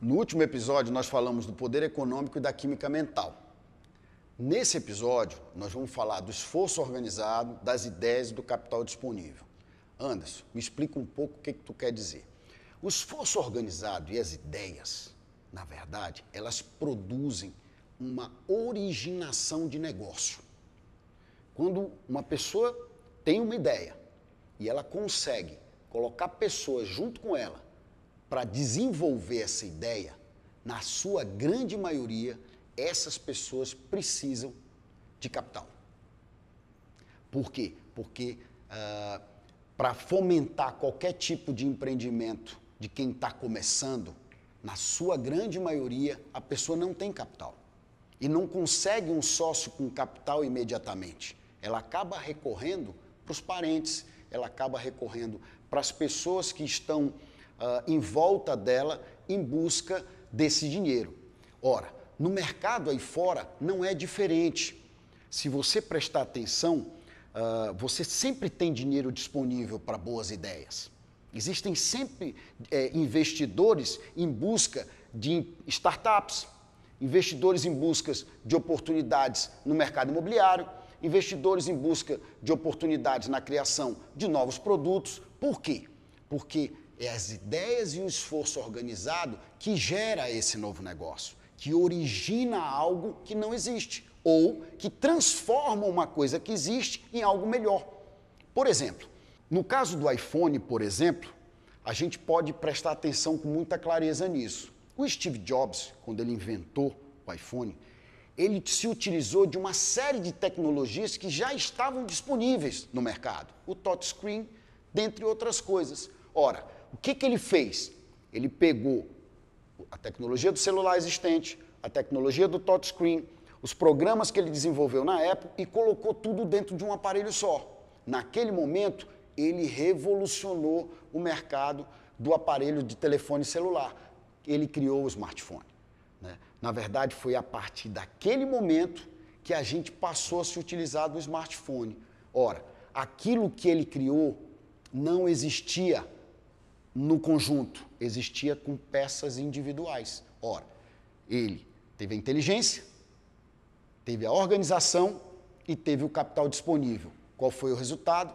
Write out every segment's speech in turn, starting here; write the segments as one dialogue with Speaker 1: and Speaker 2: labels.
Speaker 1: No último episódio, nós falamos do poder econômico e da química mental. Nesse episódio, nós vamos falar do esforço organizado, das ideias e do capital disponível. Anderson, me explica um pouco o que, que tu quer dizer. O esforço organizado e as ideias, na verdade, elas produzem uma originação de negócio. Quando uma pessoa tem uma ideia e ela consegue colocar pessoas junto com ela para desenvolver essa ideia, na sua grande maioria, essas pessoas precisam de capital. Por quê? Porque uh, para fomentar qualquer tipo de empreendimento de quem está começando, na sua grande maioria, a pessoa não tem capital. E não consegue um sócio com capital imediatamente. Ela acaba recorrendo para os parentes, ela acaba recorrendo para as pessoas que estão uh, em volta dela em busca desse dinheiro. Ora, no mercado aí fora não é diferente. Se você prestar atenção, uh, você sempre tem dinheiro disponível para boas ideias. Existem sempre é, investidores em busca de startups, investidores em busca de oportunidades no mercado imobiliário, investidores em busca de oportunidades na criação de novos produtos. Por quê? Porque é as ideias e o esforço organizado que gera esse novo negócio, que origina algo que não existe ou que transforma uma coisa que existe em algo melhor. Por exemplo, no caso do iPhone, por exemplo, a gente pode prestar atenção com muita clareza nisso. O Steve Jobs, quando ele inventou o iPhone, ele se utilizou de uma série de tecnologias que já estavam disponíveis no mercado. O touchscreen, dentre outras coisas. Ora, o que, que ele fez? Ele pegou a tecnologia do celular existente, a tecnologia do touchscreen, os programas que ele desenvolveu na Apple e colocou tudo dentro de um aparelho só. Naquele momento, ele revolucionou o mercado do aparelho de telefone celular. Ele criou o smartphone. Né? Na verdade, foi a partir daquele momento que a gente passou a se utilizar do smartphone. Ora, aquilo que ele criou não existia no conjunto, existia com peças individuais. Ora, ele teve a inteligência, teve a organização e teve o capital disponível. Qual foi o resultado?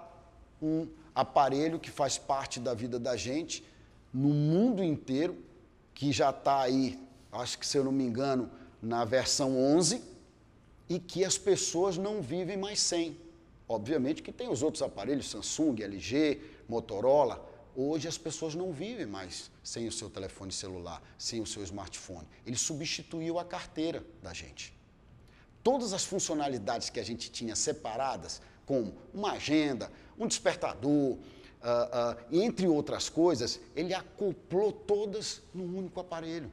Speaker 1: Um aparelho que faz parte da vida da gente no mundo inteiro, que já está aí, acho que se eu não me engano, na versão 11, e que as pessoas não vivem mais sem. Obviamente que tem os outros aparelhos, Samsung, LG, Motorola, Hoje as pessoas não vivem mais sem o seu telefone celular, sem o seu smartphone. Ele substituiu a carteira da gente. Todas as funcionalidades que a gente tinha separadas, como uma agenda, um despertador, uh, uh, entre outras coisas, ele acoplou todas num único aparelho.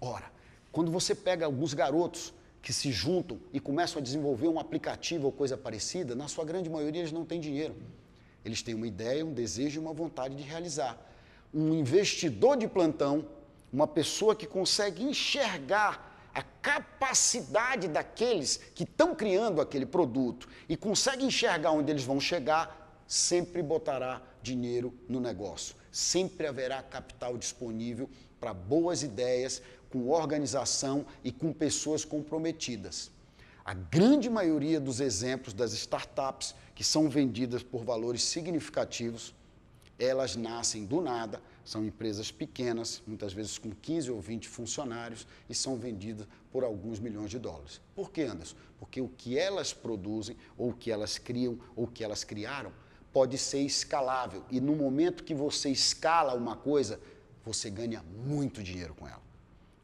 Speaker 1: Ora, quando você pega alguns garotos que se juntam e começam a desenvolver um aplicativo ou coisa parecida, na sua grande maioria eles não têm dinheiro. Eles têm uma ideia, um desejo e uma vontade de realizar. Um investidor de plantão, uma pessoa que consegue enxergar a capacidade daqueles que estão criando aquele produto e consegue enxergar onde eles vão chegar, sempre botará dinheiro no negócio. Sempre haverá capital disponível para boas ideias, com organização e com pessoas comprometidas. A grande maioria dos exemplos das startups que são vendidas por valores significativos, elas nascem do nada, são empresas pequenas, muitas vezes com 15 ou 20 funcionários, e são vendidas por alguns milhões de dólares. Por que, Anderson? Porque o que elas produzem, ou o que elas criam, ou o que elas criaram, pode ser escalável. E no momento que você escala uma coisa, você ganha muito dinheiro com ela.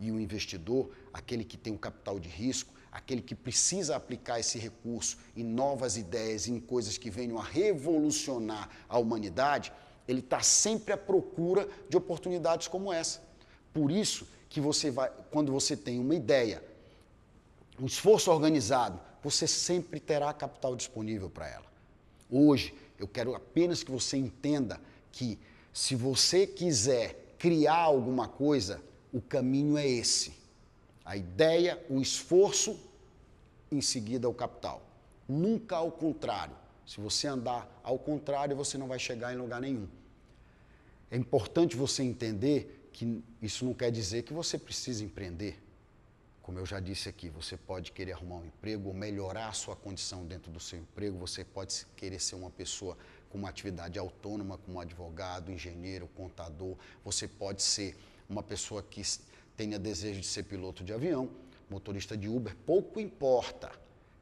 Speaker 1: E o investidor, aquele que tem um capital de risco, aquele que precisa aplicar esse recurso em novas ideias, em coisas que venham a revolucionar a humanidade, ele está sempre à procura de oportunidades como essa. Por isso que você vai, quando você tem uma ideia, um esforço organizado, você sempre terá capital disponível para ela. Hoje, eu quero apenas que você entenda que se você quiser criar alguma coisa, o caminho é esse a ideia, o esforço, em seguida o capital. Nunca ao contrário. Se você andar ao contrário, você não vai chegar em lugar nenhum. É importante você entender que isso não quer dizer que você precisa empreender. Como eu já disse aqui, você pode querer arrumar um emprego ou melhorar a sua condição dentro do seu emprego, você pode querer ser uma pessoa com uma atividade autônoma, como advogado, engenheiro, contador, você pode ser uma pessoa que tenha desejo de ser piloto de avião, motorista de Uber, pouco importa.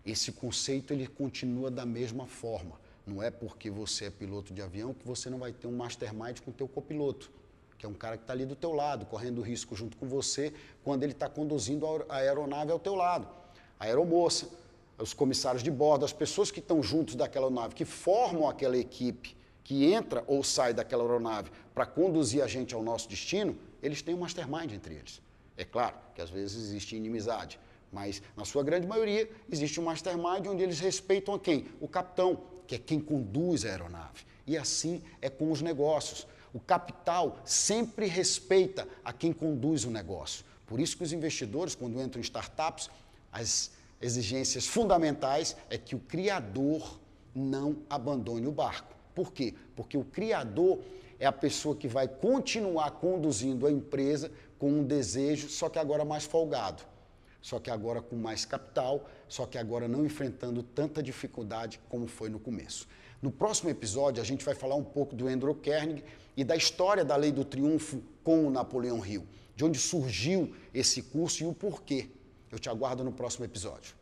Speaker 1: Esse conceito ele continua da mesma forma. Não é porque você é piloto de avião que você não vai ter um mastermind com o teu copiloto que é um cara que está ali do teu lado, correndo risco junto com você, quando ele está conduzindo a aeronave ao teu lado. A aeromoça, os comissários de bordo, as pessoas que estão juntos daquela nave, que formam aquela equipe que entra ou sai daquela aeronave para conduzir a gente ao nosso destino, eles têm um mastermind entre eles. É claro que às vezes existe inimizade, mas na sua grande maioria existe um mastermind onde eles respeitam a quem? O capitão, que é quem conduz a aeronave. E assim é com os negócios. O capital sempre respeita a quem conduz o negócio. Por isso que os investidores, quando entram em startups, as exigências fundamentais é que o criador não abandone o barco. Por quê? Porque o criador é a pessoa que vai continuar conduzindo a empresa com um desejo, só que agora mais folgado, só que agora com mais capital, só que agora não enfrentando tanta dificuldade como foi no começo. No próximo episódio, a gente vai falar um pouco do Andrew Carnegie e da história da Lei do Triunfo com o Napoleão Hill, de onde surgiu esse curso e o porquê. Eu te aguardo no próximo episódio.